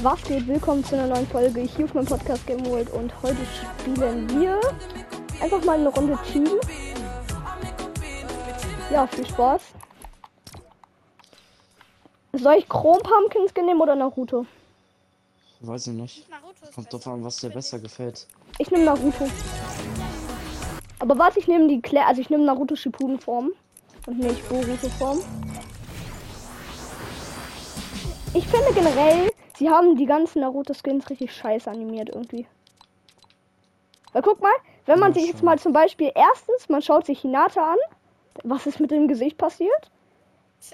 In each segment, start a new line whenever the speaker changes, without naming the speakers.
Was geht? Willkommen zu einer neuen Folge hier auf meinem Podcast Game World und heute spielen wir einfach mal eine Runde Team. Ja, viel Spaß. Soll ich Chrome Pumpkins nehmen oder Naruto?
Weiß ich nicht. Kommt drauf an, was dir besser gefällt.
Ich nehme Naruto. Aber warte, ich nehme die Claire, also ich nehme Naruto Shippuden Form und nicht Boruto Form. Ich finde generell, sie haben die ganzen Naruto Skins richtig scheiße animiert irgendwie. Weil guck mal, wenn man
Ja,
sich jetzt mal zum Beispiel erstens, man schaut sich Hinata an, was ist mit dem Gesicht passiert?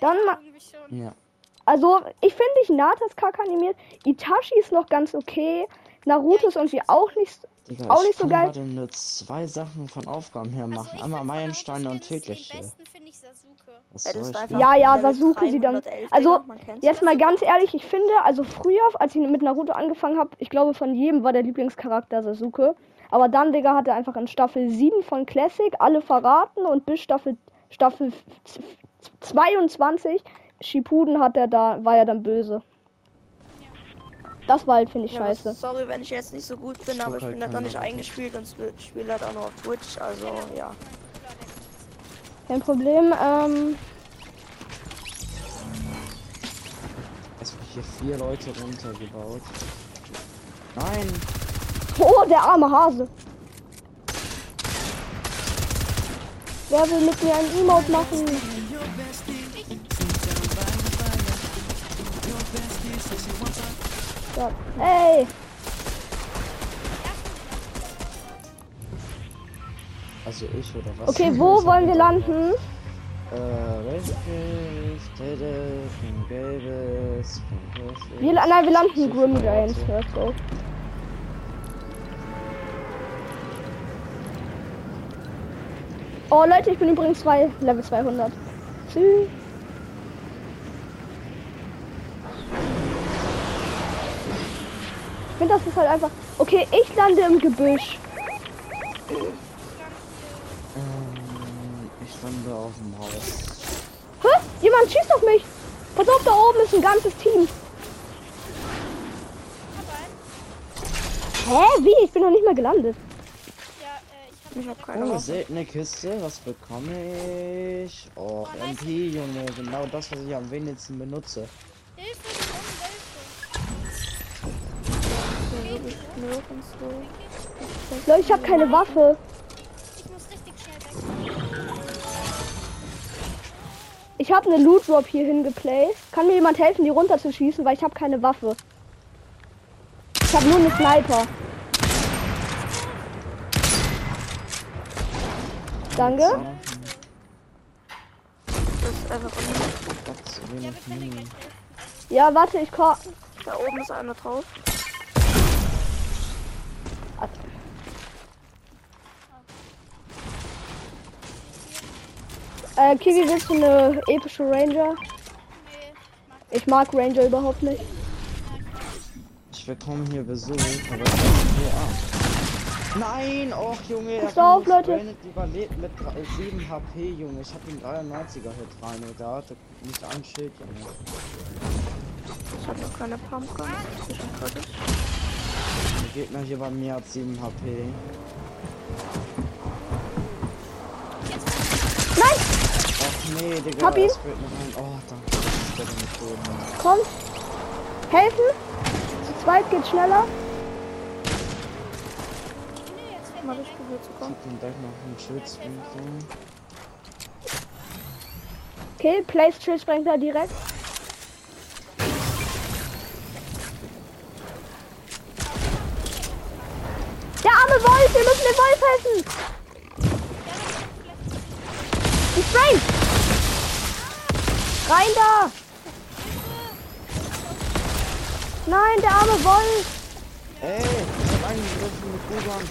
Dann
Ja.
Also, ich finde Hinata ist kacke animiert. Itachi ist noch ganz okay. Naruto ist irgendwie auch nicht.
Digga,
Auch
ich
nicht so
kann
geil.
gerade nur zwei Sachen von Aufgaben her machen.
Also ich
Einmal Meilensteine und tägliche.
Den besten finde ich Sasuke.
Was
Ja,
Ja, Sasuke sieht dann.
311,
Also, jetzt mal ganz ehrlich, ich finde, also früher, als ich mit Naruto angefangen habe, ich glaube, von jedem war der Lieblingscharakter Sasuke. Aber dann, Digga, hat er einfach in Staffel 7 von Classic alle verraten und bis Staffel, Staffel 22 Shippuden hat er da, war er dann böse. Das war halt, finde ich,
Ja,
scheiße.
sorry, wenn ich jetzt nicht so gut bin, aber ich
halt
bin halt noch
keine
nicht eingespielt und sp- spiele halt auch noch auf Twitch, also ja.
Kein Problem. Ähm,
Es wird hier vier Leute runtergebaut. Nein!
oh, der arme Hase. Wer will mit mir ein Emote machen? Ja. Ey,
Also ich oder was?
okay, wo wollen wir landen?
Äh? Tede, von Gelbes, Großes.
Wir, nein, wir landen
Schiff-
Grim Giants. Let's go. Oh Leute, ich bin übrigens zwei, Level 200. Tschüss. Ich finde, das ist halt einfach. Okay, ich lande im Gebüsch.
Ich lande auf dem Haus.
Hä? Jemand schießt auf mich. Pass auf, da oben ist ein ganzes Team. Hä? Wie? Ich bin noch nicht mal gelandet.
Ja, äh, ich
Ich
habe
hab keine
Oh, seltene Kiste. Was bekomme ich? Oh, MP, Junge. Genau das, was ich am wenigsten benutze.
Hilfe, ich
nirgends so.
Leute, ich habe keine Waffe.
Ich
habe eine Loot Drop hier hingeplaced. Kann mir jemand helfen, die runterzuschießen, weil ich habe keine Waffe. Ich habe nur eine Sniper. Danke.
Ja,
warte, ich komm.
Da oben ist einer drauf.
Äh, Kiwi, willst du eine epische Ranger? Ich mag Ranger überhaupt nicht.
Ich bekomme hier Besuch, aber ich hier ab. Nein, och Junge,
Pass
er
auf, Leute.
überlebt mit drei- 7 HP, Junge. Ich hab ihn 93er Hit rein und da hatte nicht ein Schild, Junge.
Ich habe noch keine Pumpgun. Ich bin fertig.
Der Gegner hier bei mir hat 7 HP.
Nein!
Och nee, Digga,
Hab ihn.
Oh, danke.
Komm. Helfen. Zu zweit geht schneller.
Mal ich probiert zu kommen.
Gleich noch einen.
Okay, Place er direkt. Der arme Wolf, wir müssen dem Wolf helfen. Spring. Rein da. Nein, der arme Wolf.
Ey, ich hab eingegriffen mit Kuban.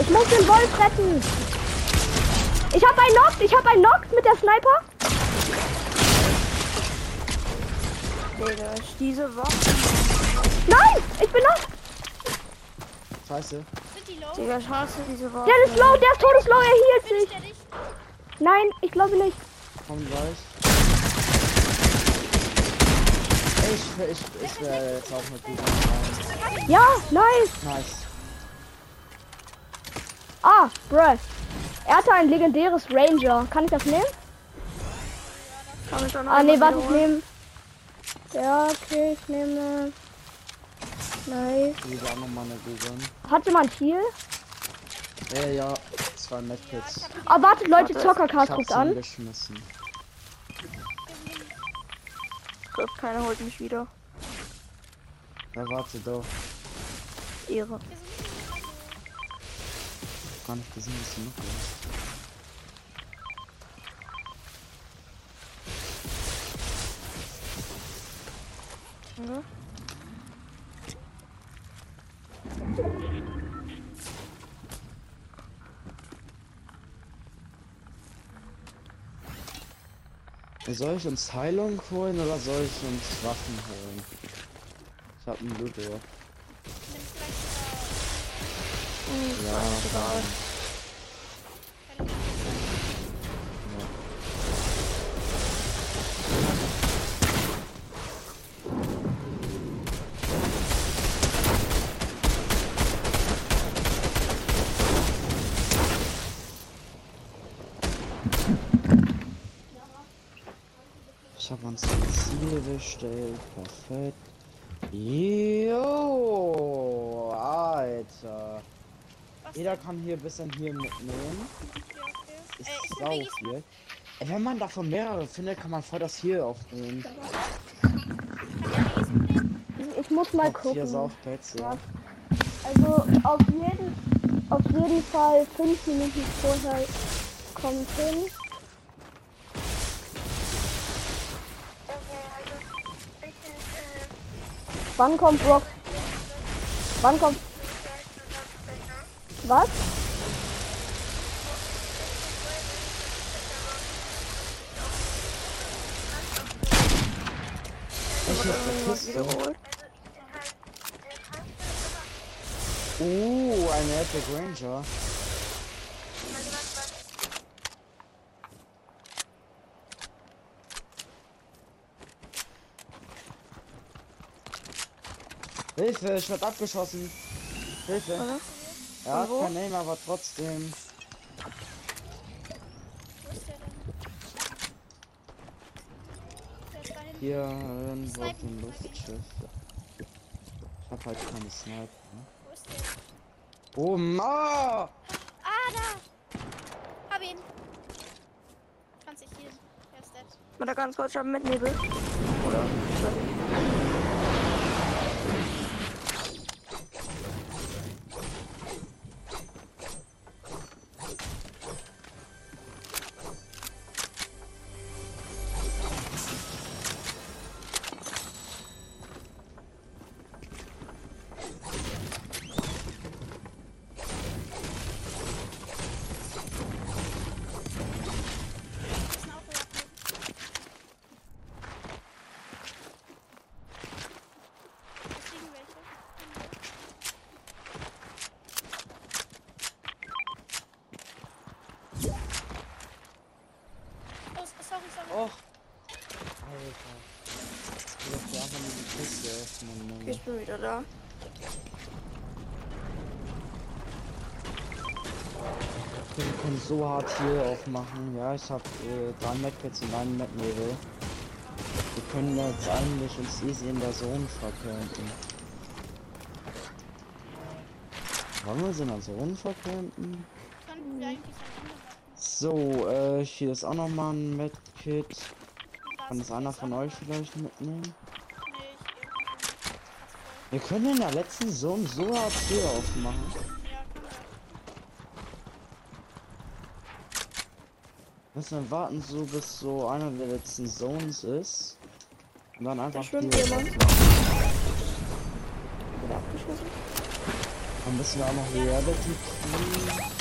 Ich muss den Wolf retten. Ich hab einen Knock, ich hab einen Knock mit der Sniper.
Digga, ich diese Waffe.
Nein, ich bin noch.
Scheiße.
Sind die low?
Digga, hasse diese Waffe.
Der ist low, der ist todeslow, er hielt sich. Nein, ich glaube nicht.
Komm gleich. Ich, ich, ich werde jetzt auch mit rein.
Ja, nice.
Nice.
Ah, bruh. Er hatte ein legendäres Ranger. Kann ich das nehmen?
Kann ich dann
Ah, nee, warte, ich nehme. Ja, okay, ich nehme. Nice. Hat jemand Heal?
Äh, ja, zwei Medkits.
Ah, wartet, Leute,
Warte,
Ich
Zockercast guckt an.
geschmissen.
Gut, keiner holt mich wieder.
Ja, warte doch.
Ehre.
Gar nicht gesehen, was du noch hast.
Ja.
Soll ich uns Heilung holen oder soll ich uns Waffen holen? Ich hab einen
vielleicht
Hm,
Ja, Ich habe uns ein Ziel bestellt. Perfekt. Jo, Alter.
Was
Jeder kann hier ein bisschen hier mitnehmen.
Ja, okay.
Ist
Äh, ich.
Ey, wenn man davon mehrere findet, kann man voll das hier aufnehmen.
Ich, muss mal gucken.
Saufpads, ja.
Also auf jeden, auf jeden Fall fünf Minuten vorher kommt hin. Wann kommt Rock? Wann kommt? Was?
Ich hab
Irgendwas
Kiste.
wiederholt.
Oh, ein Epic Ranger. Hilfe, ich werd abgeschossen. Hilfe.
Oder?
Er hat kein Aim, aber trotzdem.
Wo ist der denn? Der ist da hinten.
Hier irgendwo auf
Snipen,
dem
snipen.
Luftschiff. Ich hab halt keine Sniper. Ne?
Wo ist der?
Oh, ma!
Ah, da! Hab ihn! Kannst dich healen. Er ist dead.
Warte ganz kurz, ich hab mit Nebel. Oder? Da.
Wir können so hart hier aufmachen. Ja, ich hab äh, drei Medkits und einen Mednebel. Wir können jetzt eigentlich uns easy in der Zone verkämpfen. Wollen wir uns in der Zone
machen.
So, äh, hier ist auch nochmal ein Medkit. Kann das einer von euch vielleicht mitnehmen? Wir können in der letzten Zone so hart hier aufmachen. Müssen wir warten, so bis so einer der letzten Zones ist. Und dann
Da
einfach
schwimmt
hier.
jemand. Wieder abgeschossen.
Dann müssen wir auch noch Reality kriegen.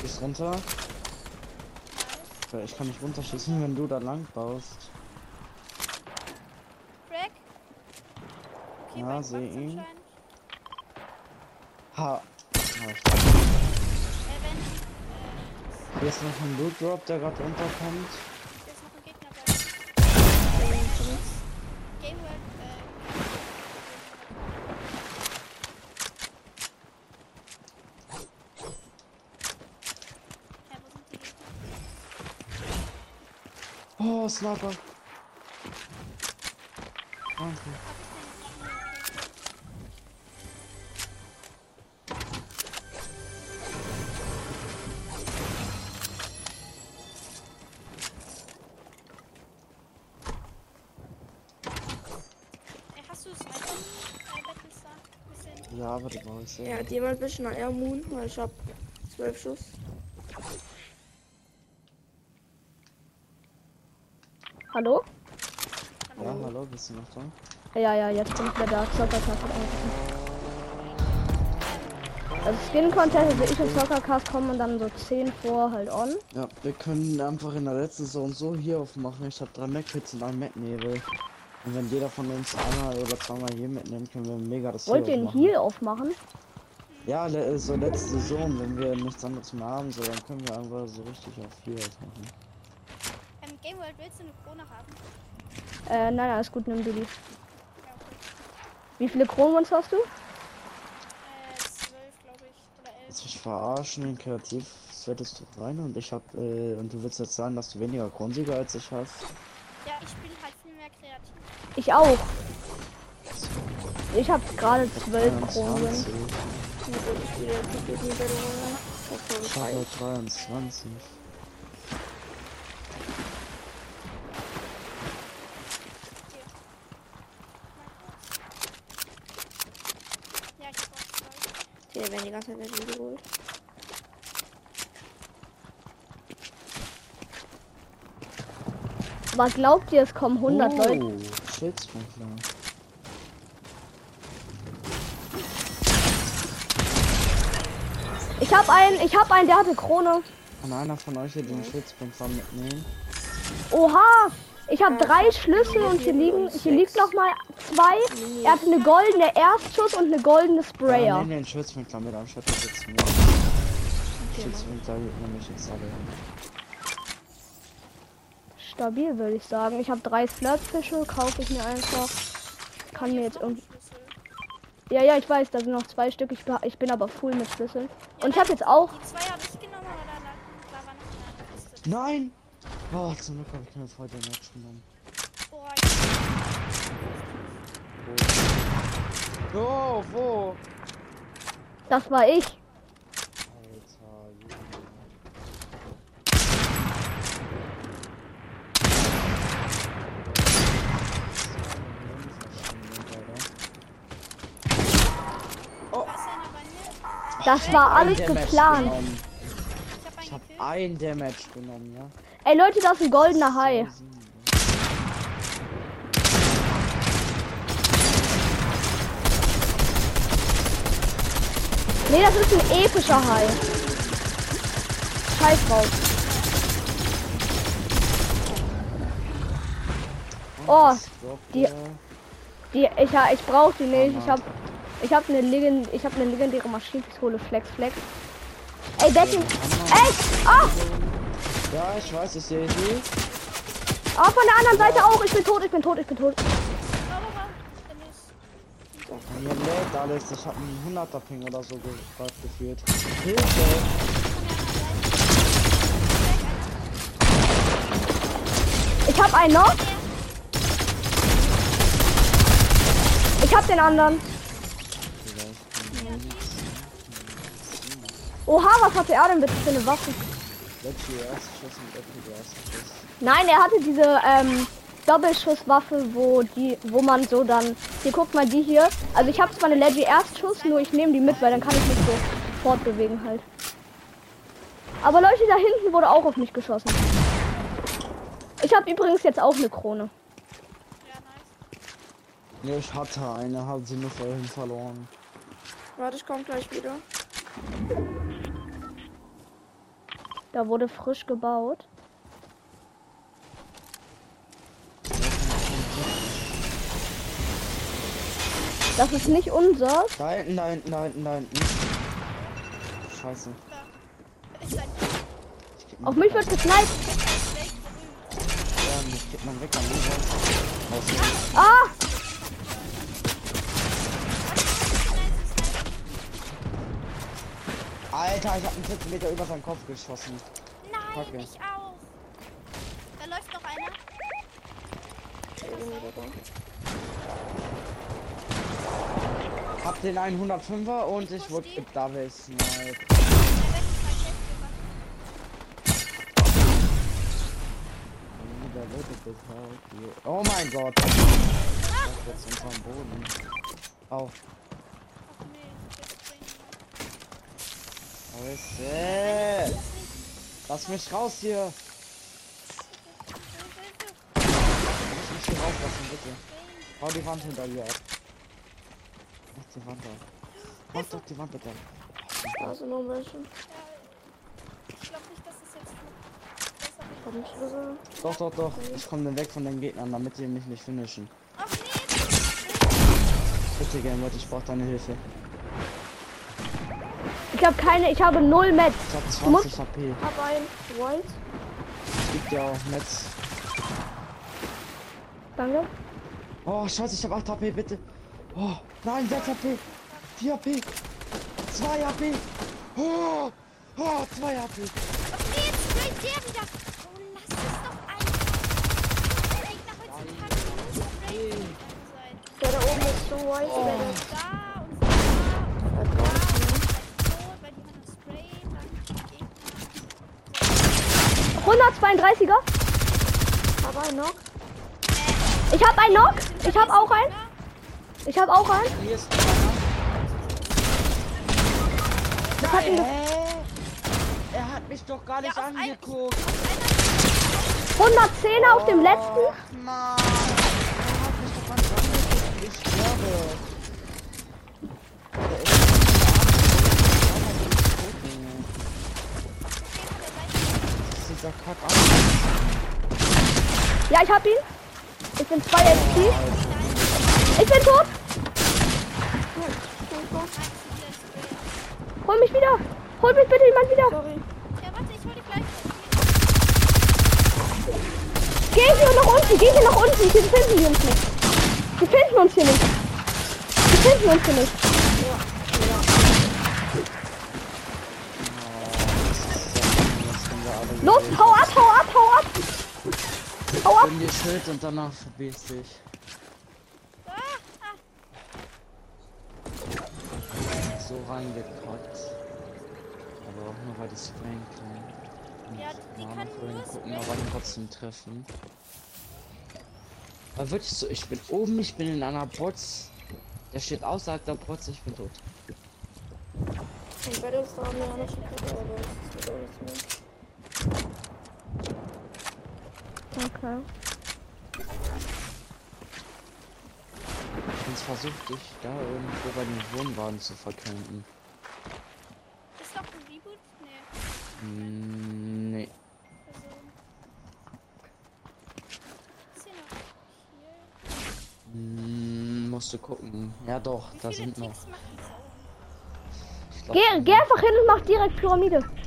Schieß runter. Ich kann nicht runterschießen, wenn du da lang baust.
Crack. Hier
Ja,
bei
seh
Box
ihn. Ha.
Äh,
Hier ist noch ein Loot Drop, der gerade unterkommt.
hier ist noch ein Gegner bei. Game World, äh, Hä, wo sind die Gegner?
Oh, Sniper. Danke.
Äh.
Ja, aber du brauchst
Ja,
ja.
hat jemand ein bisschen Air Moon, weil ich hab zwölf Schuss.
Hallo?
Ja, hallo, bist du noch da?
Ja, ja, jetzt bin ich wieder da. Zockercast hat angerufen. Also Skin Contest, also ich und Zockercast kommen dann so 10 vor halt on.
Ja, wir können einfach in der letzten Saison so hier aufmachen. Ich habe drei Mac-Hits und einen Mac-Nebel. Und wenn jeder von uns einmal oder zweimal hier mitnimmt, können wir mega das
Wollt ihr
aufmachen.
Heal aufmachen?
Ja, so letzte Saison, wenn wir nichts anderes mehr haben, so dann können wir einfach so richtig auf hier aufmachen.
World, willst du eine Krone haben?
Äh, nein, alles gut, nimm du die.
Ja, okay.
Wie viele Kronons hast du?
Äh, ich. Oder
den kreativ solltest du rein und ich hab, äh, und du willst jetzt sagen, dass du weniger Kronsieger als ich hast?
Ja, ich bin halt viel mehr kreativ.
Ich auch. Ich hab gerade zwölf Kronen.
Ich
habe 23.
Hier werden die ganze Zeit welche geholt.
Aber glaubt ihr, es kommen 100
oh,
Leute?
Schildsprinkler.
Ich habe einen, ich habe einen, der hatte Krone.
Kann einer von euch hier den Schildsprinkler mitnehmen?
Oha! Ich habe drei Schlüssel und hier liegen, hier liegt noch mal zwei. Er hat eine goldene Erstschuss und eine goldene
Ja,
Sprayer.
nehmen den Schildsprinkler mit, anstatt das jetzt mir. Schildsprinkler gibt nämlich jetzt alle.
Stabil würde ich sagen. Ich habe drei Flirtfische, kaufe ich mir einfach. Kann mir jetzt irgendwie. Ja, ja, ich weiß, da sind noch zwei Stück. Ich, ich bin aber full mit Schlüsseln. Und ich habe jetzt auch.
Nein! Oh, zum Glück habe ich keine Freude im Match genommen.
Boah,
Oh, wo?
Das war ich. Das war alles geplant.
Ich habe einen
ein Damage genommen, ja.
Ey Leute, das ist ein goldener Hai. Nee, das ist ein epischer Hai. Scheiß drauf. Oh, die- Die, ich, ich brauch die nicht. Ich hab, ich hab eine Legend, ich hab eine legendäre Maschinenpistole Flex Flex. Ey, Betty, ey, ah,
Ja, ich weiß, ich sehe sie.
ah, von der anderen Seite auch. Ich bin tot, ich bin tot, ich bin tot.
Dennis.
Hier lädt Alex, ich habe einen 100er Ping oder so ge grad geführt. Hilfe!
Ich hab einen noch. Ich hab den anderen. Oha, was hatte er denn bitte für eine Waffe?
Let's Schuss und Apple der Schuss.
Nein, er hatte diese ähm, Doppelschusswaffe, wo die, wo man so dann. Hier guckt mal die hier. Also ich habe zwar eine Leggy Erstschuss, nur ich nehme die mit, weil dann kann ich mich so fortbewegen halt. Aber Leute, da hinten wurde auch auf mich geschossen. Ich habe übrigens jetzt auch eine Krone.
Ja, nice.
Ich hatte eine, habe sie nur vorhin verloren.
Warte, ich komm gleich wieder.
Da wurde frisch gebaut. Das ist nicht unser.
Hinten, da hinten, da hinten. Scheiße.
Auf mich wird gesniped.
Weg.
Ja, ich krieg meinen Wecker nie raus.
Ah!
Alter, ich hab einen Zentimeter über seinen Kopf geschossen.
Nein,
Kacke.
ich auch. Da läuft noch einer.
Hab den 105er und ich wurde gedouble snipe.
Der weg ist mein Festgeber.
Oh mein Gott. Das ist jetzt unterm Boden. Auf.
Ach nee, der
Wo ist er? Lass mich raus hier. Lass mich hier rauslassen, bitte. Hau die Wand hinter dir ab. Mach die Wand ab. Mach doch die Wand bitte.
Da sind noch welche.
Ich glaube nicht, dass es jetzt besser wird.
Doch, doch, doch. Ich komme dann weg von den Gegnern, damit die mich nicht finishen. Bitte gern, Leute, ich brauche deine Hilfe.
Ich habe keine, ich habe null Metz.
Ich hab
Du musst-
20 HP.
Hab ein White.
Ich geb dir auch Netz.
Danke.
Oh, scheiße, ich hab 8 HP, bitte. Oh, nein, 6 HP. 4 HP. 2 HP. Oh, oh 2 HP.
nee, jetzt sprayt der wieder. Oh, lass es doch einfach. Der Gegner heutzutage nur Spray sein.
Der da oben ist so white.
Oh.
Der
Da und da
da
und da.
draußen.
Tot, weil die haben Spray, dann Gegner.
132er.
Hab einen noch.
Ich habe einen Knock. Ich habe auch einen. Ich habe auch einen.
Hier ist
Das hat ihn?
Er hat mich doch gar nicht
Ja, auf ein-
angeguckt.
110 auf dem letzten.
Ach, Mann. Er hat mich doch gar nicht angeguckt. Ich sterbe. Doch kack aus.
Ja, ich hab ihn. Ich bin 2 HP. Ich bin tot. Hol mich wieder. Hol mich bitte jemand wieder.
Sorry.
Ja, warte, ich hol dich gleich.
Geh hier nach unten. Geh hier nach unten. Hier finden die uns nicht. Die finden uns hier nicht. Die finden uns hier nicht. Los, hau ab, hau ab, hau ab. Hau ab.
Nimm dir Schild und danach verbiest dich. So reingekackt. Aber auch nur weil die sprayen können. Und
Ja, die
vorhin
nur
gucken, aber ihn trotzdem treffen. Aber wirklich so, ich bin oben, ich bin in einer Box. Der steht außerhalb der Box, ich bin tot.
Und Battles da haben wir auch gekriegt, aber das wird auch nichts mehr.
Okay.
Jetzt versucht dich da irgendwo bei den Wohnwagen zu verkämpfen.
Ist noch ein Reboot? Nee.
Hm, nee.
Also.
Hm, musst du gucken. Ja doch, da sind noch. Ich
Geh, geh einfach hin und mach direkt Pyramide.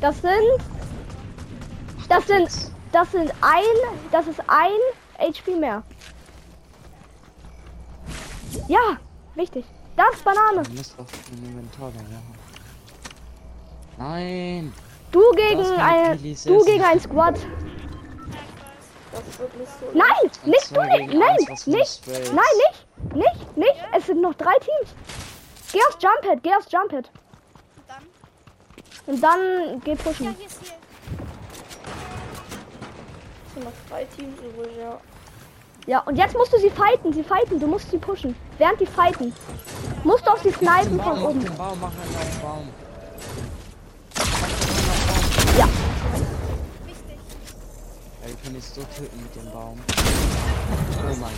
Das sind. Das sind. Das sind ein. Das ist ein HP mehr. Ja, wichtig. Das ist Banane.
Du musst auf den Inventar da, ja. Nein!
Du gegen ein. Du gegen ein Squad.
So.
Nein, nicht du nicht.
gegen
Nein,
eins,
nicht. Nein, nicht. Nicht, nicht. Es sind noch drei Teams. Geh aufs Jump-Head, geh aufs Jump-Head.
Und dann?
Und dann geh
Ja,
pushen.
hier ist hier.
Es sind noch drei Teams übrig, ja.
Ja, und jetzt musst du sie fighten, sie fighten, du musst sie pushen. Während die fighten. Musst du auf sie snipen
Baum,
von
mach
oben.
Baum, mach einen neuen Baum.
Ja.
Wichtig.
Ja, wir können dich so töten mit dem Baum. Oh mein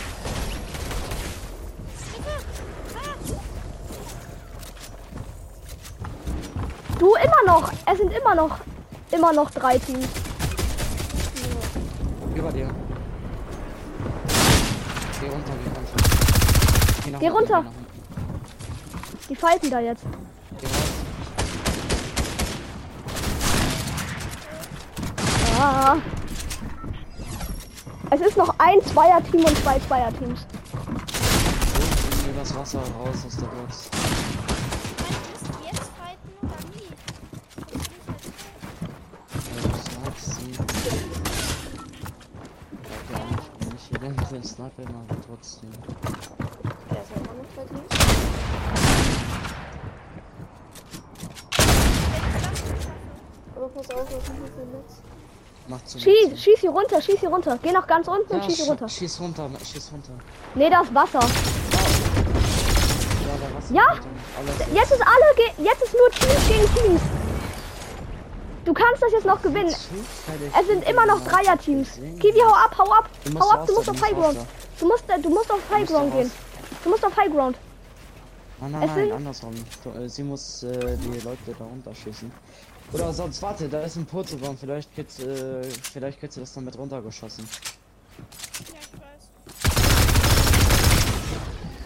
immer noch. Es sind immer noch. Immer noch drei Teams.
Über dir. Geh runter, geh runter.
Geh runter.
unten.
Die fighten da jetzt. Ah. Es ist noch ein Zweierteam und zwei Zweierteams.
Übers Wasser raus aus der Box. Ich hier den Sniper aber trotzdem.
Ja, ist ja immer noch zwei Teams. Aber pass auf, was ich hier für Netz.
Mach zu.
Schieß, schieß hier runter, schieß hier runter. Geh nach ganz unten und
Ja,
schieß hier runter.
Schieß runter, schieß runter.
Nee, da ist Wasser.
Ja, da was.
Ja?
Alles
Jetzt ist alle, ge jetzt ist nur Teams gegen Teams. Du kannst das jetzt noch gewinnen. Es sind immer noch Dreier-Teams. Kiwi, hau ab, hau ab. Hau ab, du musst auf Highground. Du musst, du musst auf Highground gehen. Du musst auf Highground.
Nein, nein, nein, andersrum. Äh, sie muss äh, die Leute da runterschießen. Oder sonst, warte, da ist ein Purzelbaum. Vielleicht kriegst, äh, vielleicht kriegst du das dann mit runtergeschossen.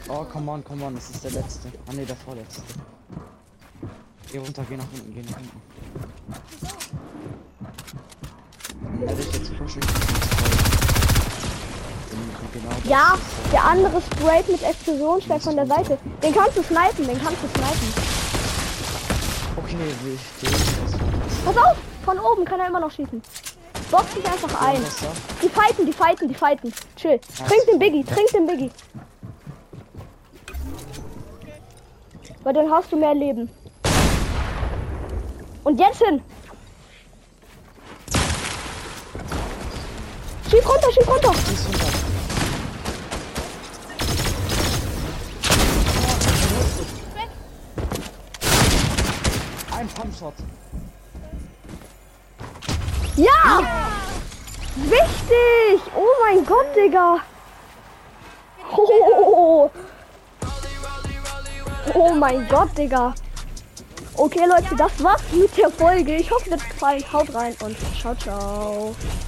Oh, come on, come on, das ist der letzte. Ah ne, der vorletzte. Geh runter, geh nach unten, geh nach unten. Werde ich jetzt pushen. Genau das
Ja, der andere sprayt mit Explosionsschwert von der Seite. Den kannst du snipen, den kannst du snipen.
Okay, will ich den.
Pass auf, von oben kann er immer noch schießen. Box dich einfach ein. Die fighten, die fighten, die fighten. Chill. Trink den Biggie, trink den Biggie. Weil dann hast du mehr Leben. Und jetzt hin. Schieß runter,
schieß runter. Ein Pumpshot.
Ja! Wichtig! Oh mein Gott, Digga! Oh, oh mein Gott, Digga! Okay, Leute, das war's mit der Folge. Ich hoffe, es hat gefallen. Haut rein und ciao, ciao.